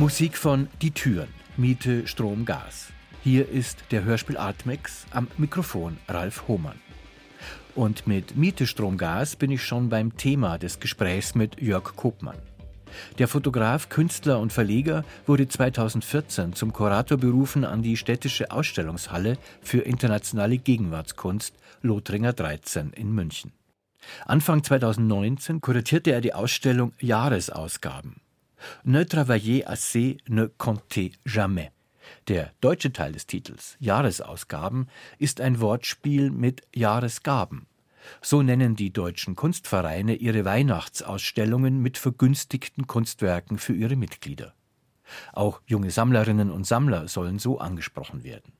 Musik von Die Türen, Miete, Strom, Gas. Hier ist der Hörspiel Artmex am Mikrofon Ralf Hohmann. Und mit Miete, Strom, Gas bin ich schon beim Thema des Gesprächs mit Jörg Kopmann. Der Fotograf, Künstler und Verleger wurde 2014 zum Kurator berufen an die städtische Ausstellungshalle für internationale Gegenwartskunst Lothringer 13 in München. Anfang 2019 kuratierte er die Ausstellung Jahresausgaben. Ne travaillez assez, ne comptez jamais. Der deutsche Teil des Titels, Jahresausgaben, ist ein Wortspiel mit Jahresgaben. So nennen die deutschen Kunstvereine ihre Weihnachtsausstellungen mit vergünstigten Kunstwerken für ihre Mitglieder. Auch junge Sammlerinnen und Sammler sollen so angesprochen werden.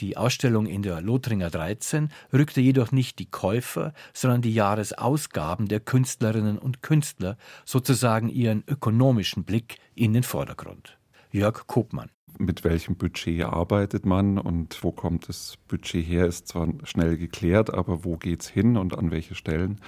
Die Ausstellung in der Lothringer 13 rückte jedoch nicht die Käufer, sondern die Jahresausgaben der Künstlerinnen und Künstler, sozusagen ihren ökonomischen Blick in den Vordergrund. Jörg Kopmann. Mit welchem Budget arbeitet man und wo kommt das Budget her, ist zwar schnell geklärt, aber wo geht es hin und an welche Stellen?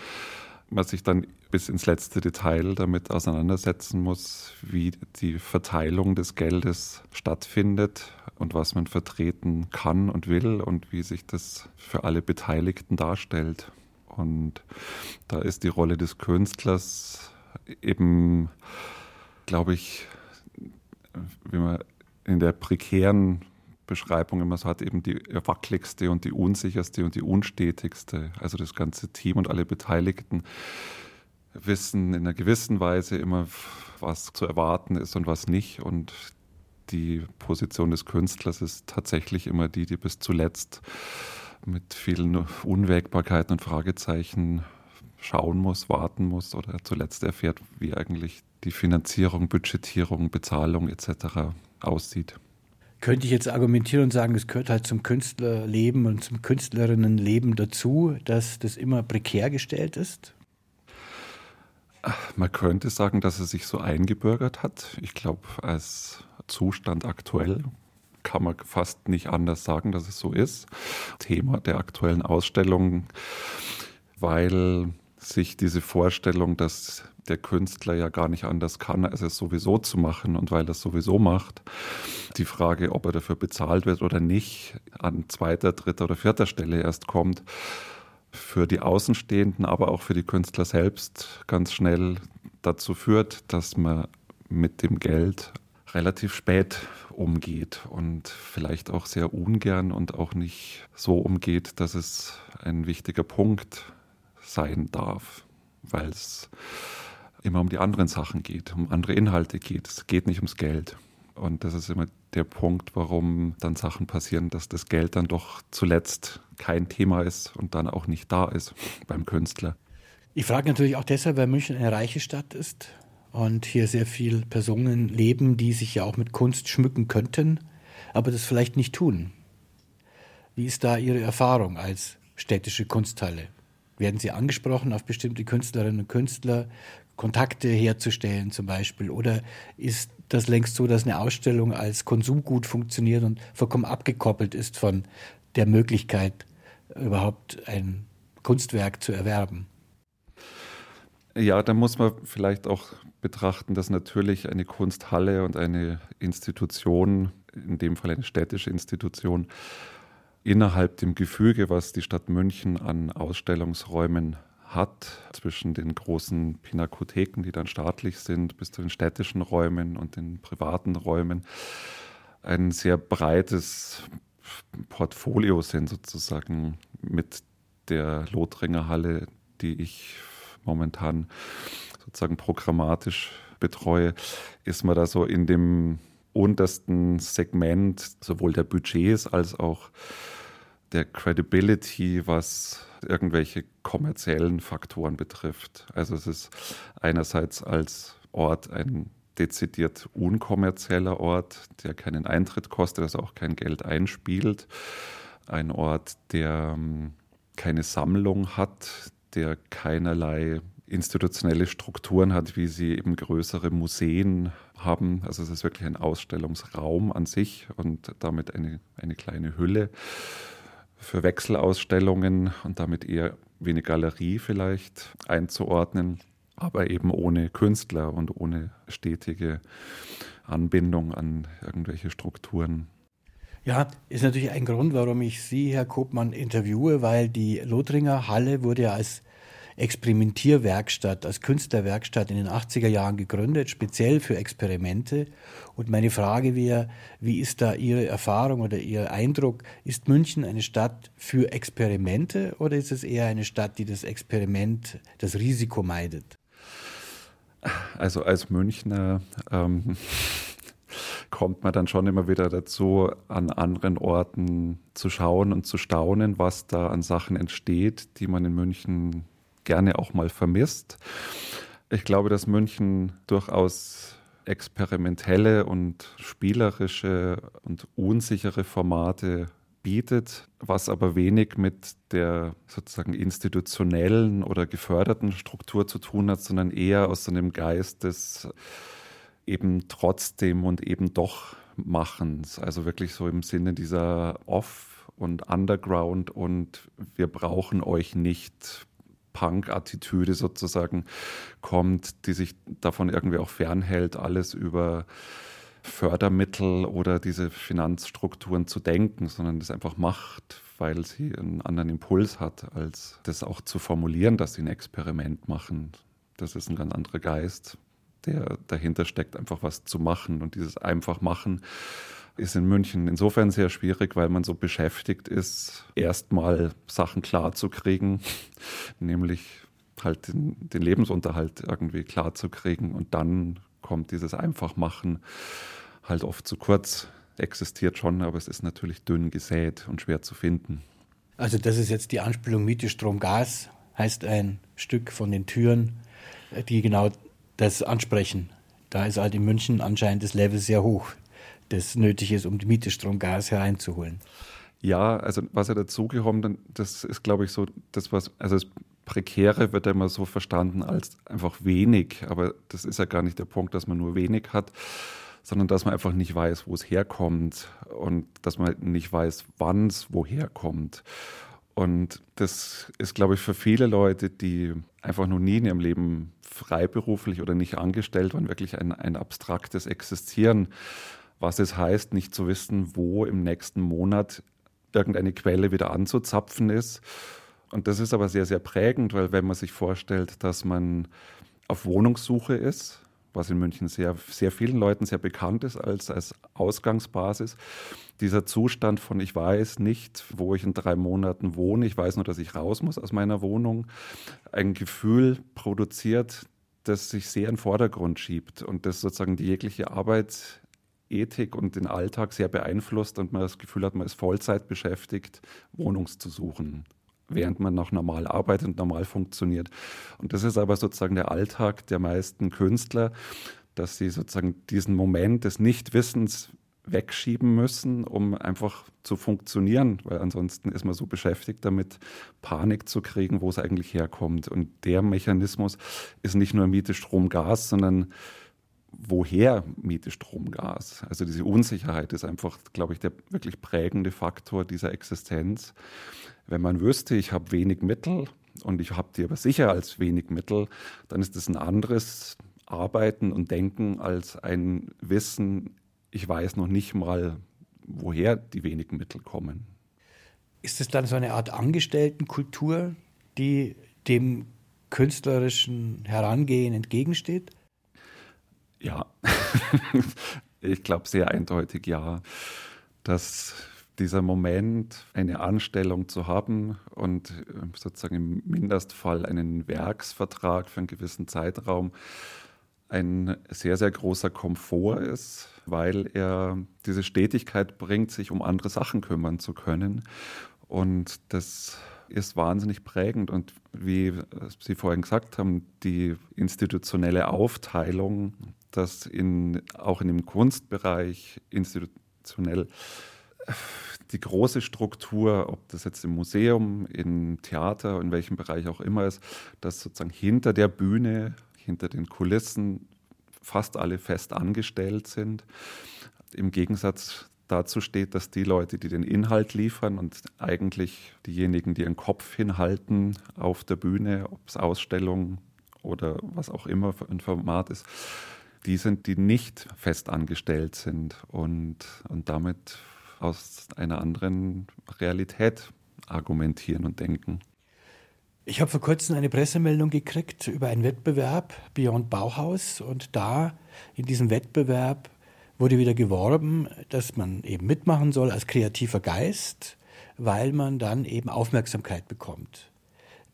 Man sich dann bis ins letzte Detail damit auseinandersetzen muss, wie die Verteilung des Geldes stattfindet und was man vertreten kann und will und wie sich das für alle Beteiligten darstellt. Und da ist die Rolle des Künstlers eben, glaube ich, wie man in der prekären Beschreibung immer so hat, eben die wackeligste und die unsicherste und die unstetigste. Also das ganze Team und alle Beteiligten wissen in einer gewissen Weise immer, was zu erwarten ist und was nicht. Und die Position des Künstlers ist tatsächlich immer die, die bis zuletzt mit vielen Unwägbarkeiten und Fragezeichen schauen muss, warten muss oder zuletzt erfährt, wie eigentlich die Finanzierung, Budgetierung, Bezahlung etc. aussieht könnte ich jetzt argumentieren und sagen, es gehört halt zum Künstlerleben und zum Künstlerinnenleben dazu, dass das immer prekär gestellt ist? Man könnte sagen, dass es sich so eingebürgert hat. Ich glaube, als Zustand aktuell kann man fast nicht anders sagen, dass es so ist. Thema der aktuellen Ausstellung, weil sich diese Vorstellung, dass der Künstler ja gar nicht anders kann, als es sowieso zu machen und weil er es sowieso macht, die Frage, ob er dafür bezahlt wird oder nicht, an zweiter, dritter oder vierter Stelle erst kommt, für die Außenstehenden, aber auch für die Künstler selbst ganz schnell dazu führt, dass man mit dem Geld relativ spät umgeht und vielleicht auch sehr ungern und auch nicht so umgeht, dass es ein wichtiger Punkt sein darf, weil es immer um die anderen Sachen geht, um andere Inhalte geht. Es geht nicht ums Geld. Und das ist immer der Punkt, warum dann Sachen passieren, dass das Geld dann doch zuletzt kein Thema ist und dann auch nicht da ist beim Künstler. Ich frage natürlich auch deshalb, weil München eine reiche Stadt ist und hier sehr viele Personen leben, die sich ja auch mit Kunst schmücken könnten, aber das vielleicht nicht tun. Wie ist da Ihre Erfahrung als städtische Kunsthalle? Werden Sie angesprochen auf bestimmte Künstlerinnen und Künstler? Kontakte herzustellen zum Beispiel? Oder ist das längst so, dass eine Ausstellung als Konsumgut funktioniert und vollkommen abgekoppelt ist von der Möglichkeit, überhaupt ein Kunstwerk zu erwerben? Ja, da muss man vielleicht auch betrachten, dass natürlich eine Kunsthalle und eine Institution, in dem Fall eine städtische Institution, innerhalb dem Gefüge, was die Stadt München an Ausstellungsräumen hat, zwischen den großen Pinakotheken, die dann staatlich sind, bis zu den städtischen Räumen und den privaten Räumen, ein sehr breites Portfolio sind sozusagen mit der Lothringer Halle, die ich momentan sozusagen programmatisch betreue, ist man da so in dem untersten Segment sowohl der Budgets als auch der Credibility, was irgendwelche kommerziellen Faktoren betrifft. Also es ist einerseits als Ort ein dezidiert unkommerzieller Ort, der keinen Eintritt kostet, also auch kein Geld einspielt. Ein Ort, der ähm, keine Sammlung hat, der keinerlei institutionelle Strukturen hat, wie sie eben größere Museen haben. Also es ist wirklich ein Ausstellungsraum an sich und damit eine, eine kleine Hülle für Wechselausstellungen und damit eher wie eine Galerie vielleicht einzuordnen, aber eben ohne Künstler und ohne stetige Anbindung an irgendwelche Strukturen. Ja, ist natürlich ein Grund, warum ich Sie, Herr Kopmann, interviewe, weil die Lothringer Halle wurde ja als Experimentierwerkstatt, als Künstlerwerkstatt in den 80er Jahren gegründet, speziell für Experimente. Und meine Frage wäre, wie ist da Ihre Erfahrung oder Ihr Eindruck? Ist München eine Stadt für Experimente oder ist es eher eine Stadt, die das Experiment, das Risiko meidet? Also als Münchner ähm, kommt man dann schon immer wieder dazu, an anderen Orten zu schauen und zu staunen, was da an Sachen entsteht, die man in München gerne auch mal vermisst. Ich glaube, dass München durchaus experimentelle und spielerische und unsichere Formate bietet, was aber wenig mit der sozusagen institutionellen oder geförderten Struktur zu tun hat, sondern eher aus so einem Geist des eben trotzdem und eben doch Machens. Also wirklich so im Sinne dieser Off- und Underground und wir brauchen euch nicht Punk-Attitüde sozusagen kommt, die sich davon irgendwie auch fernhält, alles über Fördermittel oder diese Finanzstrukturen zu denken, sondern das einfach macht, weil sie einen anderen Impuls hat, als das auch zu formulieren, dass sie ein Experiment machen. Das ist ein ganz anderer Geist, der dahinter steckt, einfach was zu machen. Und dieses einfach machen ist in München insofern sehr schwierig, weil man so beschäftigt ist, erstmal Sachen klar zu kriegen, nämlich halt den, den, Lebensunterhalt irgendwie klar zu kriegen und dann kommt dieses Einfachmachen halt oft zu kurz. Existiert schon, aber es ist natürlich dünn gesät und schwer zu finden. Also das ist jetzt die Anspielung Miete, Strom, Gas, heißt ein Stück von den Türen, die genau das ansprechen. Da ist halt in München anscheinend das Level sehr hoch das nötig ist, um die Miete, Strom, Gas hereinzuholen. Ja, also was ja dazugekommen, das ist, glaube ich, so, das was, also das Prekäre wird ja immer so verstanden als einfach wenig, aber das ist ja gar nicht der Punkt, dass man nur wenig hat, sondern dass man einfach nicht weiß, wo es herkommt und dass man nicht weiß, wann es woher kommt. Und das ist, glaube ich, für viele Leute, die einfach noch nie in ihrem Leben freiberuflich oder nicht angestellt waren, wirklich ein, ein abstraktes Existieren was es heißt, nicht zu wissen, wo im nächsten Monat irgendeine Quelle wieder anzuzapfen ist. Und das ist aber sehr, sehr prägend, weil wenn man sich vorstellt, dass man auf Wohnungssuche ist, was in München sehr, sehr vielen Leuten sehr bekannt ist als, als Ausgangsbasis, dieser Zustand von ich weiß nicht, wo ich in drei Monaten wohne, ich weiß nur, dass ich raus muss aus meiner Wohnung, ein Gefühl produziert, das sich sehr in den Vordergrund schiebt und das sozusagen die jegliche Arbeit Ethik und den Alltag sehr beeinflusst und man das Gefühl hat, man ist Vollzeit beschäftigt, Wohnungs zu suchen, während man noch normal arbeitet und normal funktioniert. Und das ist aber sozusagen der Alltag der meisten Künstler, dass sie sozusagen diesen Moment des Nichtwissens wegschieben müssen, um einfach zu funktionieren, weil ansonsten ist man so beschäftigt damit, Panik zu kriegen, wo es eigentlich herkommt. Und der Mechanismus ist nicht nur Miete, Strom, Gas, sondern woher Miete, Strom, Gas. Also diese Unsicherheit ist einfach, glaube ich, der wirklich prägende Faktor dieser Existenz. Wenn man wüsste, ich habe wenig Mittel und ich habe die aber sicher als wenig Mittel, dann ist das ein anderes Arbeiten und Denken als ein Wissen, ich weiß noch nicht mal, woher die wenigen Mittel kommen. Ist es dann so eine Art Angestelltenkultur, die dem künstlerischen Herangehen entgegensteht? Ja, ich glaube sehr eindeutig ja, dass dieser Moment, eine Anstellung zu haben und äh, sozusagen im Mindestfall einen Werksvertrag für einen gewissen Zeitraum, ein sehr, sehr großer Komfort ist, weil er diese Stetigkeit bringt, sich um andere Sachen kümmern zu können. Und das ist wahnsinnig prägend. Und wie Sie vorhin gesagt haben, die institutionelle Aufteilung, dass in, auch in dem Kunstbereich institutionell die große Struktur, ob das jetzt im Museum, im Theater, in welchem Bereich auch immer ist, dass sozusagen hinter der Bühne, hinter den Kulissen fast alle fest angestellt sind. Im Gegensatz dazu steht, dass die Leute, die den Inhalt liefern und eigentlich diejenigen, die ihren Kopf hinhalten auf der Bühne, ob es Ausstellung oder was auch immer ein Format ist, die sind, die nicht fest angestellt sind und, und damit aus einer anderen Realität argumentieren und denken. Ich habe vor kurzem eine Pressemeldung gekriegt über einen Wettbewerb Beyond Bauhaus und da in diesem Wettbewerb wurde wieder geworben, dass man eben mitmachen soll als kreativer Geist, weil man dann eben Aufmerksamkeit bekommt.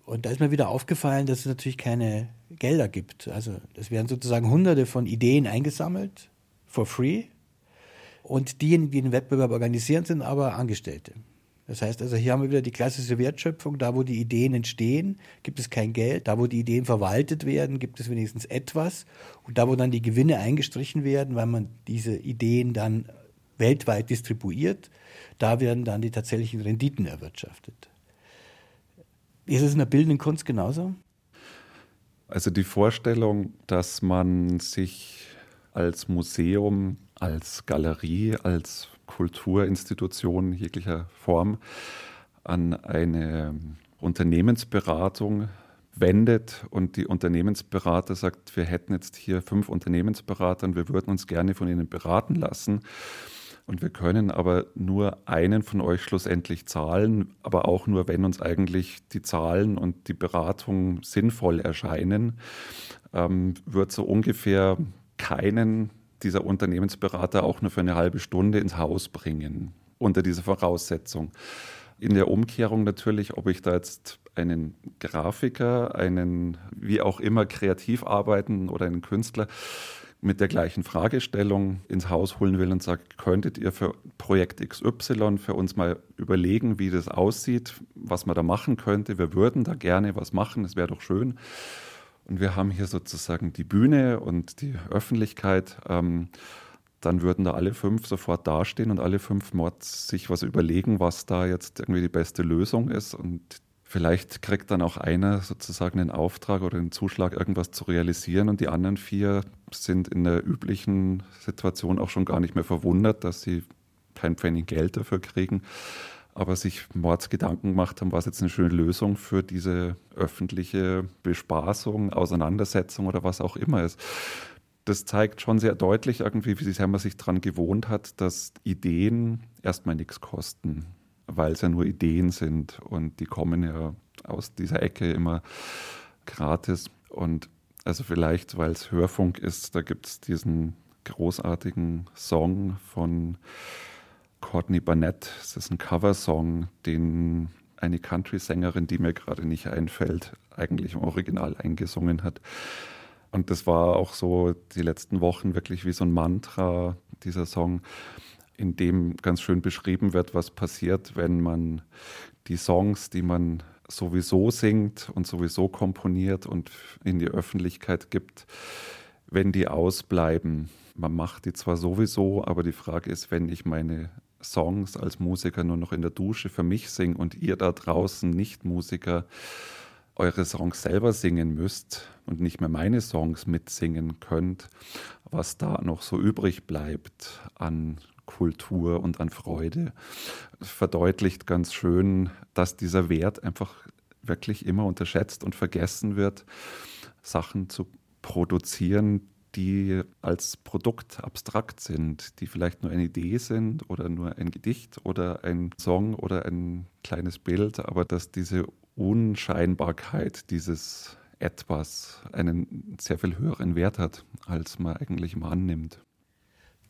Und da ist mir wieder aufgefallen, dass es natürlich keine Gelder gibt. Also es werden sozusagen hunderte von Ideen eingesammelt, for free. Und diejenigen, die den Wettbewerb organisieren, sind aber Angestellte. Das heißt also, hier haben wir wieder die klassische Wertschöpfung. Da, wo die Ideen entstehen, gibt es kein Geld. Da, wo die Ideen verwaltet werden, gibt es wenigstens etwas. Und da, wo dann die Gewinne eingestrichen werden, weil man diese Ideen dann weltweit distribuiert, da werden dann die tatsächlichen Renditen erwirtschaftet. Ist es in der bildenden Kunst genauso? Also die Vorstellung, dass man sich als Museum, als Galerie, als Kulturinstitution jeglicher Form an eine Unternehmensberatung wendet und die Unternehmensberater sagt, wir hätten jetzt hier fünf Unternehmensberater und wir würden uns gerne von ihnen beraten lassen. Und wir können aber nur einen von euch schlussendlich zahlen, aber auch nur, wenn uns eigentlich die Zahlen und die Beratung sinnvoll erscheinen, ähm, wird so ungefähr keinen dieser Unternehmensberater auch nur für eine halbe Stunde ins Haus bringen, unter dieser Voraussetzung. In der Umkehrung natürlich, ob ich da jetzt einen Grafiker, einen wie auch immer kreativ arbeiten oder einen Künstler mit der gleichen Fragestellung ins Haus holen will und sagt, könntet ihr für Projekt XY für uns mal überlegen, wie das aussieht, was man da machen könnte. Wir würden da gerne was machen, es wäre doch schön. Und wir haben hier sozusagen die Bühne und die Öffentlichkeit. Ähm, dann würden da alle fünf sofort dastehen und alle fünf Mods sich was überlegen, was da jetzt irgendwie die beste Lösung ist. Und vielleicht kriegt dann auch einer sozusagen den Auftrag oder den Zuschlag, irgendwas zu realisieren. Und die anderen vier sind in der üblichen Situation auch schon gar nicht mehr verwundert, dass sie kein Pfennig Geld dafür kriegen aber sich Mordsgedanken gemacht haben, was jetzt eine schöne Lösung für diese öffentliche Bespaßung, Auseinandersetzung oder was auch immer ist. Das zeigt schon sehr deutlich irgendwie, wie sehr man sich daran gewohnt hat, dass Ideen erstmal nichts kosten, weil es ja nur Ideen sind und die kommen ja aus dieser Ecke immer gratis. Und also vielleicht, weil es Hörfunk ist, da gibt es diesen großartigen Song von Courtney Barnett. Das ist ein Coversong, den eine Country-Sängerin, die mir gerade nicht einfällt, eigentlich im Original eingesungen hat. Und das war auch so die letzten Wochen wirklich wie so ein Mantra, dieser Song, in dem ganz schön beschrieben wird, was passiert, wenn man die Songs, die man sowieso singt und sowieso komponiert und in die Öffentlichkeit gibt, wenn die ausbleiben. Man macht die zwar sowieso, aber die Frage ist, wenn ich meine Songs als Musiker nur noch in der Dusche für mich singe und ihr da draußen Nicht-Musiker eure Songs selber singen müsst und nicht mehr meine Songs mitsingen könnt, was da noch so übrig bleibt an Kultur und an Freude, verdeutlicht ganz schön, dass dieser Wert einfach wirklich immer unterschätzt und vergessen wird, Sachen zu produzieren, die als Produkt abstrakt sind, die vielleicht nur eine Idee sind oder nur ein Gedicht oder ein Song oder ein kleines Bild, aber dass diese Unscheinbarkeit dieses etwas einen sehr viel höheren Wert hat, als man eigentlich immer annimmt.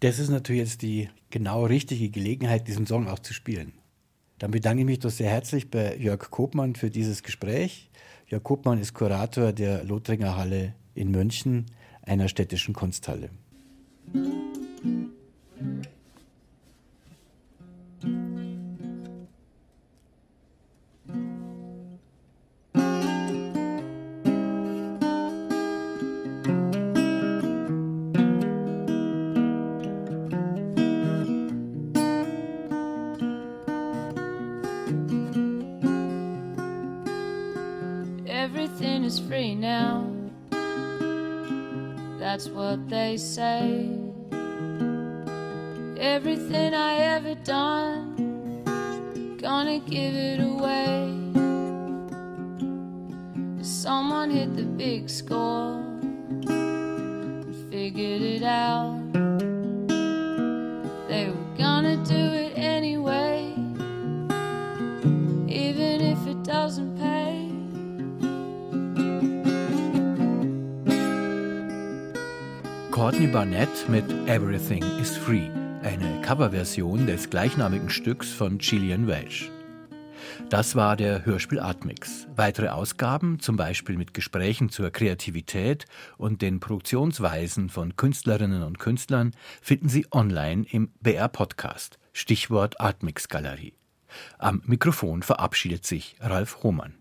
Das ist natürlich jetzt die genau richtige Gelegenheit, diesen Song auch zu spielen. Dann bedanke ich mich doch sehr herzlich bei Jörg Kopmann für dieses Gespräch. Jörg Kopmann ist Kurator der Lothringer Halle in München einer städtischen Kunsthalle. Everything is free now. That's what they say. Everything I ever done, gonna give it away. Someone hit the big score and figured it out. Courtney Barnett mit Everything is Free, eine Coverversion des gleichnamigen Stücks von Gillian Welch. Das war der Hörspiel Artmix. Weitere Ausgaben, zum Beispiel mit Gesprächen zur Kreativität und den Produktionsweisen von Künstlerinnen und Künstlern, finden Sie online im BR Podcast. Stichwort Artmix Galerie. Am Mikrofon verabschiedet sich Ralf Hohmann.